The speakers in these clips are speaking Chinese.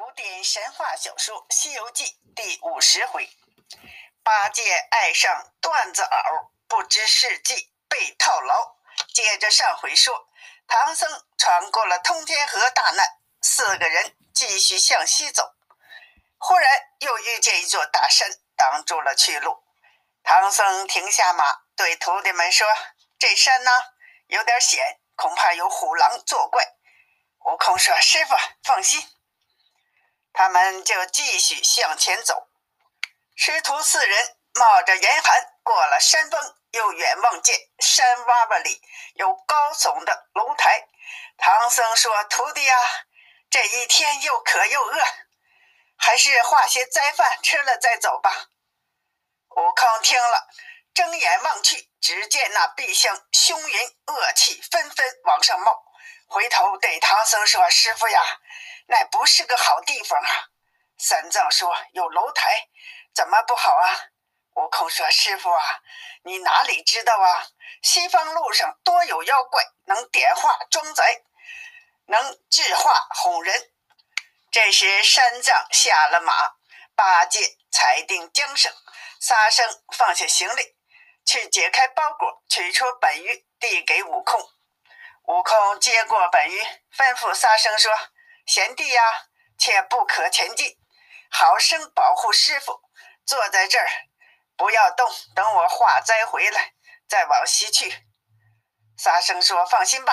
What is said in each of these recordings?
古典神话小说《西游记》第五十回：八戒爱上段子袄，不知是计被套牢。接着上回说，唐僧闯过了通天河大难，四个人继续向西走。忽然又遇见一座大山，挡住了去路。唐僧停下马，对徒弟们说：“这山呢，有点险，恐怕有虎狼作怪。”悟空说：“师傅，放心。”他们就继续向前走。师徒四人冒着严寒过了山峰，又远望见山洼洼里有高耸的楼台。唐僧说：“徒弟啊，这一天又渴又饿，还是化些斋饭吃了再走吧。”悟空听了，睁眼望去，只见那壁上凶云恶气纷纷往上冒，回头对唐僧说：“师傅呀。”那不是个好地方啊！三藏说：“有楼台，怎么不好啊？”悟空说：“师傅啊，你哪里知道啊？西方路上多有妖怪，能点化装载，能制化哄人。”这时三藏下了马，八戒踩定缰绳，沙僧放下行李，去解开包裹，取出本鱼递给悟空。悟空接过本鱼，吩咐沙僧说。贤弟呀，切不可前进，好生保护师傅。坐在这儿，不要动，等我化斋回来，再往西去。沙僧说：“放心吧。”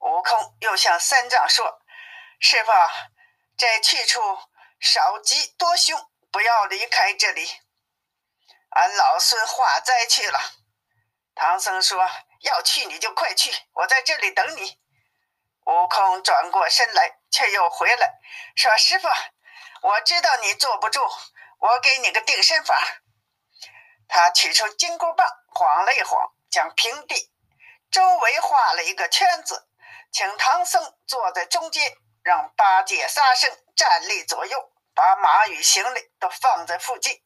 悟空又向三藏说：“师傅，这去处少吉多凶，不要离开这里。俺老孙化斋去了。”唐僧说：“要去你就快去，我在这里等你。”悟空转过身来。却又回来，说：“师傅，我知道你坐不住，我给你个定身法。”他取出金箍棒，晃了一晃，将平地周围画了一个圈子，请唐僧坐在中间，让八戒、沙僧站立左右，把马与行李都放在附近。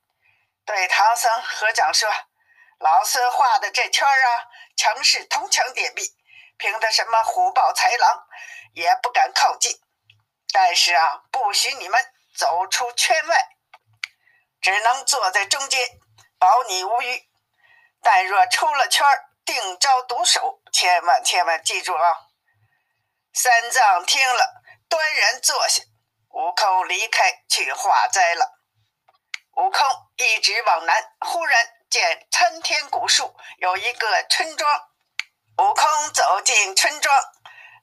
对唐僧合掌说：“老孙画的这圈啊，城市铜墙铁壁，凭他什么虎豹豺狼也不敢靠近。”但是啊，不许你们走出圈外，只能坐在中间，保你无虞。但若出了圈定遭毒手，千万千万记住啊！三藏听了，端然坐下。悟空离开去化斋了。悟空一直往南，忽然见参天古树有一个村庄。悟空走进村庄，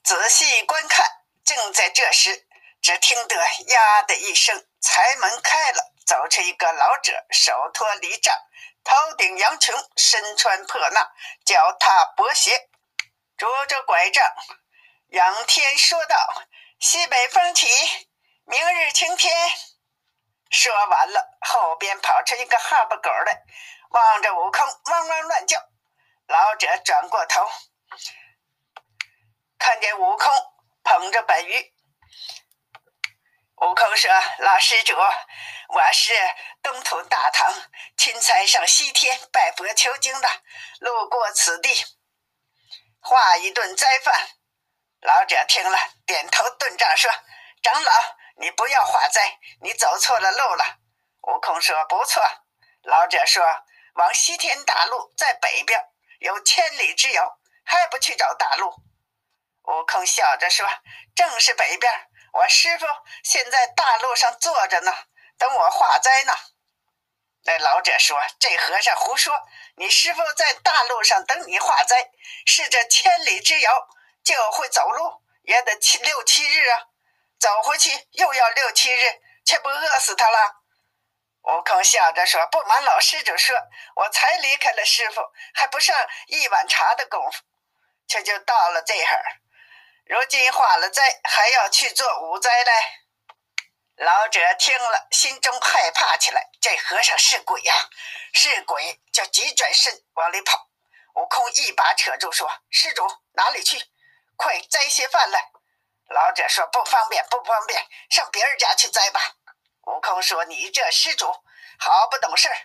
仔细观看。正在这时，只听得“呀”的一声，财门开了，走出一个老者，手托犁杖，头顶羊群，身穿破衲，脚踏薄鞋，拄着拐杖，仰天说道：“西北风起，明日晴天。”说完了，后边跑出一个哈巴狗来，望着悟空，汪汪乱叫。老者转过头，看见悟空捧着本鱼。悟空说：“老施主，我是东土大唐钦差上西天拜佛求经的，路过此地，化一顿斋饭。”老者听了，点头顿杖说：“长老，你不要化斋，你走错了路了。”悟空说：“不错。”老者说：“往西天大路在北边，有千里之遥，还不去找大路？”悟空笑着说：“正是北边。”我师傅现在大路上坐着呢，等我化斋呢。那老者说：“这和尚胡说，你师傅在大路上等你化斋，是这千里之遥就会走路，也得七六七日啊。走回去又要六七日，却不饿死他了。”悟空笑着说：“不瞒老施主说，我才离开了师傅，还不上一碗茶的功夫，这就到了这会儿。”如今化了灾，还要去做无灾嘞。老者听了，心中害怕起来。这和尚是鬼呀！是鬼，就急转身往里跑。悟空一把扯住，说：“施主哪里去？快摘些饭来。”老者说：“不方便，不方便，上别人家去摘吧。”悟空说：“你这施主好不懂事儿！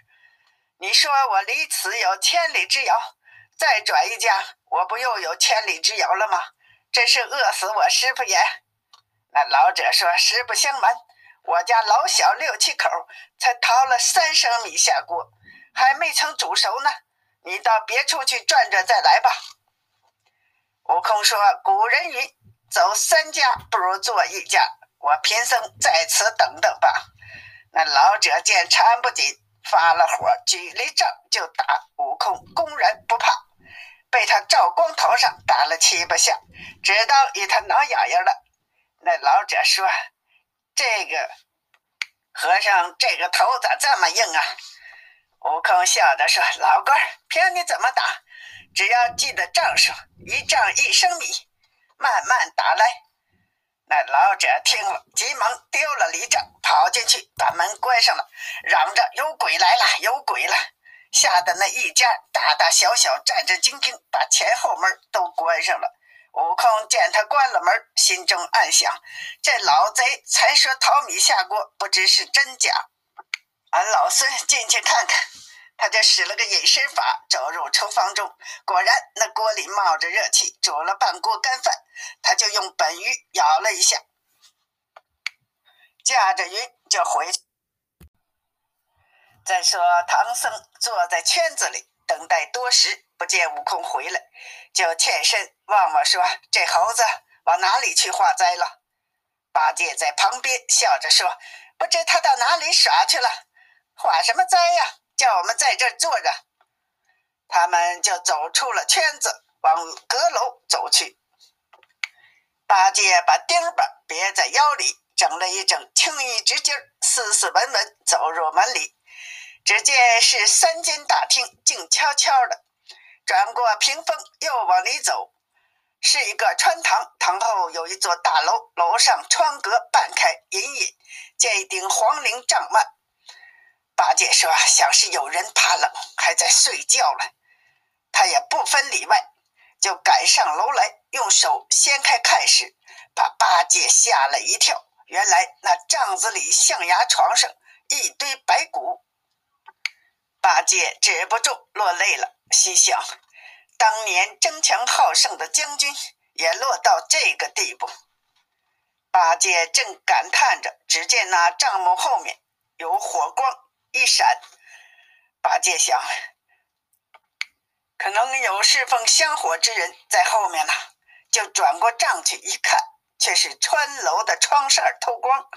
你说我离此有千里之遥，再转一家，我不又有千里之遥了吗？”真是饿死我师傅也。那老者说：“实不相瞒，我家老小六七口才淘了三升米下锅，还没曾煮熟呢。你到别处去转转再来吧。悟空说：“古人云，走三家不如做一家。我贫僧在此等等吧。”那老者见缠不紧，发了火，举了杖就打。悟空公然不怕，被他照光头上打了七八下，直到与他挠痒痒了。那老者说：“这个和尚，这个头咋这么硬啊？”悟空笑着说：“老官，凭你怎么打，只要记得账数，一丈一升米，慢慢打来。”那老者听了，急忙丢了礼杖，跑进去把门关上了，嚷着：“有鬼来了，有鬼了！”吓得那一家大大小小、战战兢兢，把前后门都关上了。悟空见他关了门，心中暗想：这老贼才说淘米下锅，不知是真假。俺老孙进去看看，他就使了个隐身法，走入厨房中。果然，那锅里冒着热气，煮了半锅干饭。他就用本鱼舀了一下，驾着云就回。再说，唐僧坐在圈子里等待多时，不见悟空回来，就欠身望望说：“这猴子往哪里去化斋了？”八戒在旁边笑着说：“不知他到哪里耍去了。”化什么灾呀？叫我们在这坐着。他们就走出了圈子，往阁楼走去。八戒把钉耙别在腰里，整了一整青衣直襟斯斯文文走入门里。只见是三间大厅，静悄悄的。转过屏风，又往里走，是一个穿堂，堂后有一座大楼，楼上窗格半开，隐隐见一顶黄绫帐幔。八戒说：“想是有人怕冷，还在睡觉了。”他也不分里外，就赶上楼来，用手掀开看时，把八戒吓了一跳。原来那帐子里象牙床上一堆白骨，八戒止不住落泪了，心想：当年争强好胜的将军也落到这个地步。八戒正感叹着，只见那帐幕后面有火光。一闪，八戒想，可能有侍奉香火之人在后面呢，就转过帐去一看，却是穿楼的窗扇透光，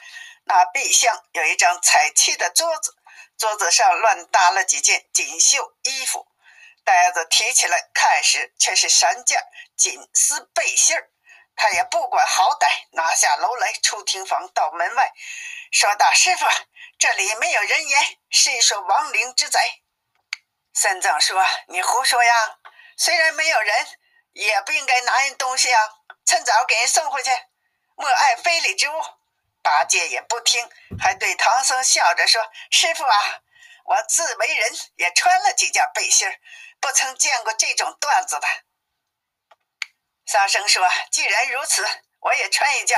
那壁厢有一张彩漆的桌子，桌子上乱搭了几件锦绣衣服，袋子提起来看时，却是三件锦丝背心儿。他也不管好歹，拿下楼来，出厅房到门外，说大师傅。这里没有人烟，是一所亡灵之宅。三藏说：“你胡说呀！虽然没有人，也不应该拿人东西啊！趁早给人送回去，莫碍非礼之物。”八戒也不听，还对唐僧笑着说：“师傅啊，我自为人，也穿了几件背心不曾见过这种缎子的。”沙僧说：“既然如此，我也穿一件。”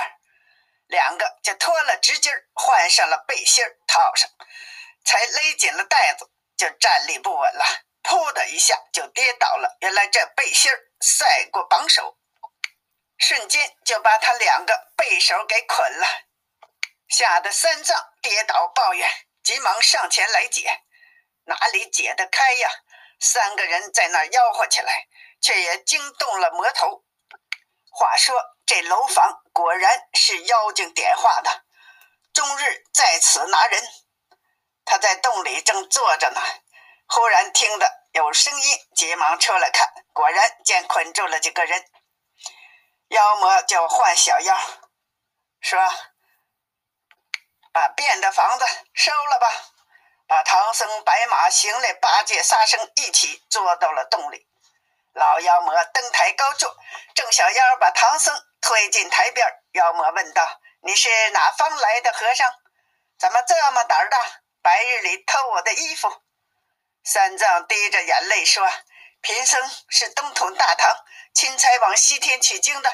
两个就脱了直襟换上了背心套上，才勒紧了带子，就站立不稳了，噗的一下就跌倒了。原来这背心赛过绑手，瞬间就把他两个背手给捆了，吓得三藏跌倒抱怨，急忙上前来解，哪里解得开呀？三个人在那吆喝起来，却也惊动了魔头。话说。这楼房果然是妖精点化的，终日在此拿人。他在洞里正坐着呢，忽然听得有声音，急忙出来看，果然见捆住了几个人。妖魔就唤小妖，说：“把变的房子收了吧。”把唐僧、白马、行李、八戒、沙僧一起捉到了洞里。老妖魔登台高坐，郑小妖把唐僧。推进台边，妖魔问道：“你是哪方来的和尚？怎么这么胆大？白日里偷我的衣服？”三藏滴着眼泪说：“贫僧是东土大唐钦差往西天取经的，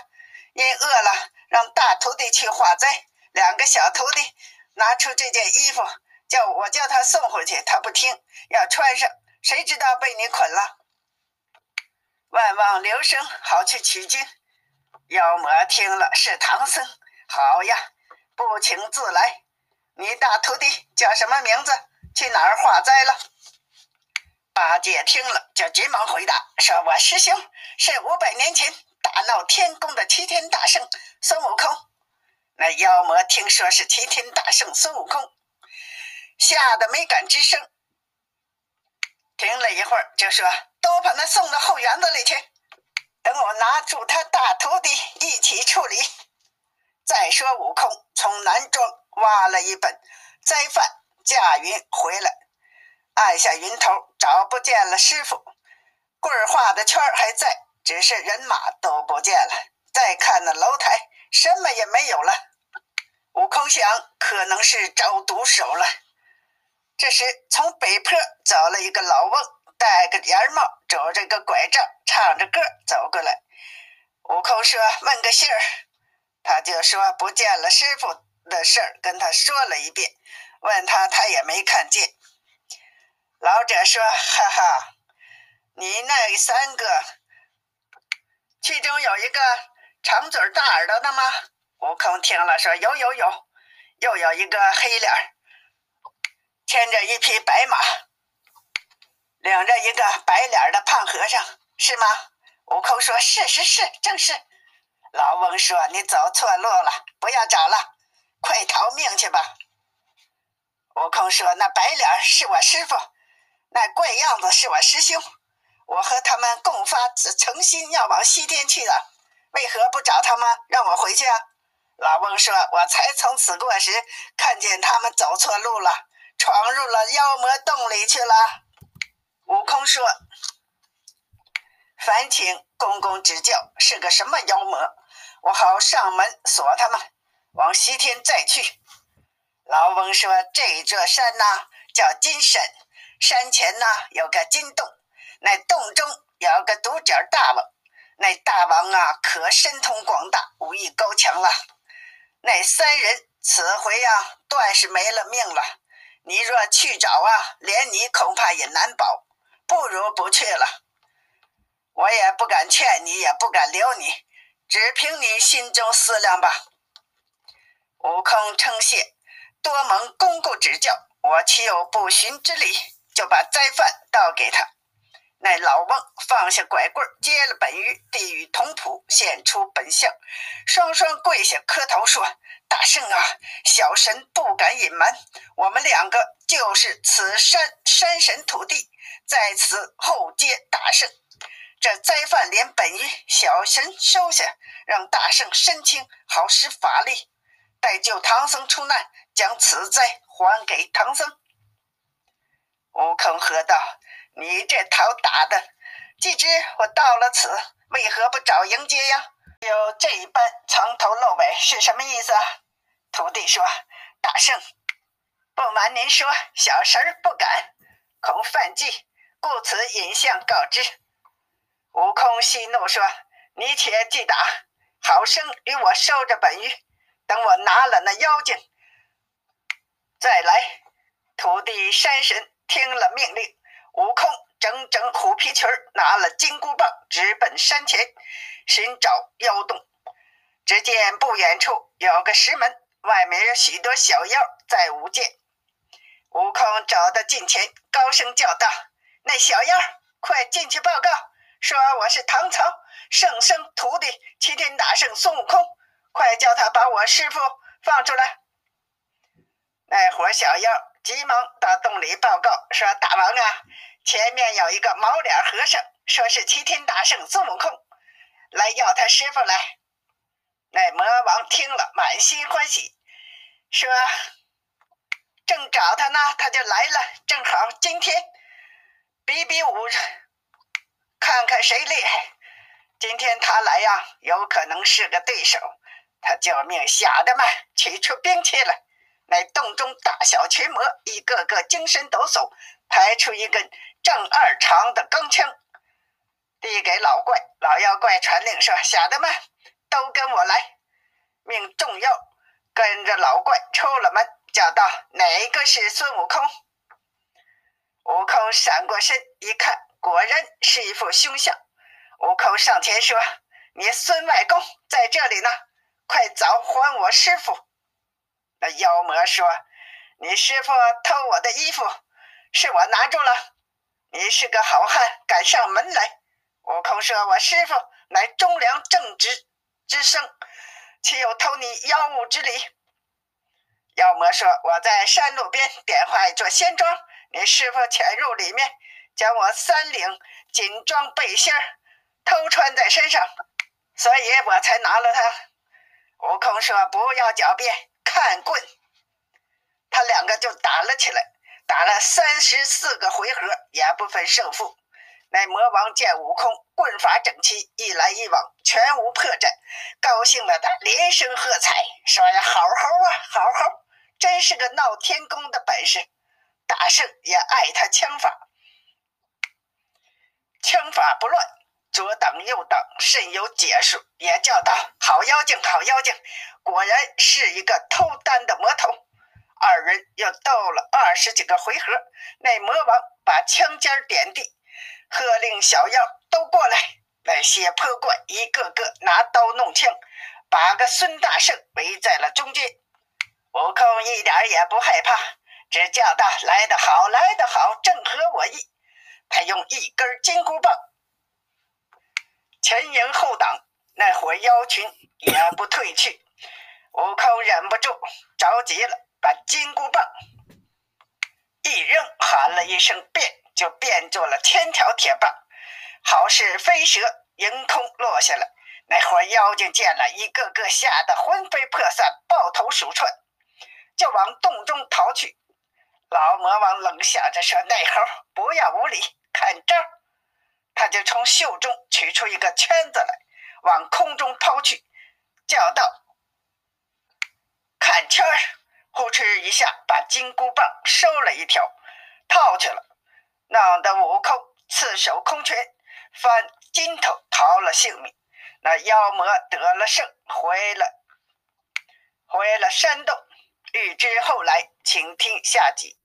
因饿了，让大徒弟去化斋。两个小徒弟拿出这件衣服，叫我叫他送回去，他不听，要穿上。谁知道被你捆了？万望留声，好去取经。”妖魔听了是唐僧，好呀，不请自来。你大徒弟叫什么名字？去哪儿化斋了？”八戒听了，就急忙回答：“说我师兄是五百年前大闹天宫的齐天大圣孙悟空。”那妖魔听说是齐天大圣孙悟空，吓得没敢吱声。停了一会儿，就说：“都把他送到后园子里去，等我拿住他大徒弟一起处理。”再说，悟空从南庄挖了一本斋饭，驾云回来，按下云头，找不见了师傅。棍儿画的圈还在，只是人马都不见了。再看那楼台，什么也没有了。悟空想，可能是找毒手了。这时，从北坡走了一个老翁，戴个檐帽，拄着个拐杖，唱着歌走过来。悟空说：“问个信儿。”他就说：“不见了师傅的事儿，跟他说了一遍。问他，他也没看见。”老者说：“哈哈，你那三个，其中有一个长嘴大耳朵的吗？”悟空听了说：“有有有，又有一个黑脸。”牵着一匹白马，领着一个白脸的胖和尚，是吗？悟空说：“是是是，正是。”老翁说：“你走错路了，不要找了，快逃命去吧。”悟空说：“那白脸是我师傅，那怪样子是我师兄，我和他们共发诚心要往西天去的，为何不找他们，让我回去啊？”老翁说：“我才从此过时，看见他们走错路了。”闯入了妖魔洞里去了。悟空说：“烦请公公指教，是个什么妖魔？我好上门锁他们，往西天再去。”老翁说：“这座山呐，叫金山，山前呐有个金洞，那洞中有个独角大王，那大王啊可神通广大，武艺高强了。那三人此回呀，断是没了命了。”你若去找啊，连你恐怕也难保，不如不去了。我也不敢劝你，也不敢留你，只凭你心中思量吧。悟空称谢，多蒙公公指教，我岂有不循之理？就把斋饭倒给他。那老翁放下拐棍，接了本鱼，递与童仆，现出本相，双双跪下磕头说。大圣啊，小神不敢隐瞒，我们两个就是此山山神土地，在此后接大圣。这灾犯连本鱼，小神收下，让大圣身轻，好施法力，待救唐僧出难，将此灾还给唐僧。悟空喝道：“你这头打的，既知我到了此，为何不早迎接呀？有这般藏头露尾，是什么意思啊？”徒弟说：“大圣，不瞒您说，小神不敢，恐犯忌，故此引相告知。”悟空息怒说：“你且记打，好生与我收着本玉，等我拿了那妖精再来。”徒弟山神听了命令，悟空整整虎皮裙拿了金箍棒，直奔山前寻找妖洞。只见不远处有个石门。外面有许多小妖在舞剑，悟空走到近前，高声叫道：“那小妖，快进去报告，说我是唐朝圣僧徒弟齐天大圣孙悟空，快叫他把我师傅放出来。”那伙小妖急忙到洞里报告说：“大王啊，前面有一个毛脸和尚，说是齐天大圣孙悟空，来要他师傅来。”那魔王听了，满心欢喜，说：“正找他呢，他就来了。正好今天比比武，看看谁厉害。今天他来呀，有可能是个对手。他救命，小的们取出兵器来。在洞中大小群魔，一个个精神抖擞，排出一根正二长的钢枪，递给老怪。老妖怪传令说：小的们。”都跟我来！命众妖跟着老怪出了门，叫道：“哪个是孙悟空？”悟空闪过身一看，果然是一副凶相。悟空上前说：“你孙外公在这里呢，快早还我师傅！”那妖魔说：“你师傅偷我的衣服，是我拿住了。你是个好汉，敢上门来。”悟空说：“我师傅乃忠良正直之僧，岂有偷你妖物之理？”妖魔说：“我在山路边点化一座仙庄，你师傅潜入里面，将我三领锦装背心儿偷穿在身上，所以我才拿了他。”悟空说：“不要狡辩，看棍！”他两个就打了起来，打了三十四个回合，也不分胜负。那魔王见悟空棍法整齐，一来一往全无破绽，高兴的他连声喝彩，说：“呀，好猴啊，好猴！真是个闹天宫的本事。”大圣也爱他枪法，枪法不乱，左挡右挡，甚有解数，也叫道：“好妖精，好妖精！”果然是一个偷丹的魔头。二人又斗了二十几个回合，那魔王把枪尖点地。喝令小妖都过来！那些破怪一个个拿刀弄枪，把个孙大圣围在了中间。悟空一点也不害怕，只叫道：“来得好，来得好，正合我意。”他用一根金箍棒前迎后挡，那伙妖群也不退去。悟空忍不住着急了，把金箍棒一扔，喊了一声“变”。就变作了千条铁棒，好似飞蛇迎空落下来。那伙妖精见了一个个吓得魂飞魄散，抱头鼠窜，就往洞中逃去。老魔王冷笑着说：“那猴不要无礼，看招！”他就从袖中取出一个圈子来，往空中抛去，叫道：“看圈儿！”呼哧一下，把金箍棒收了一条，套去了。弄得悟空赤手空拳，翻筋头逃了性命。那妖魔得了胜，回了回了山洞。欲知后来，请听下集。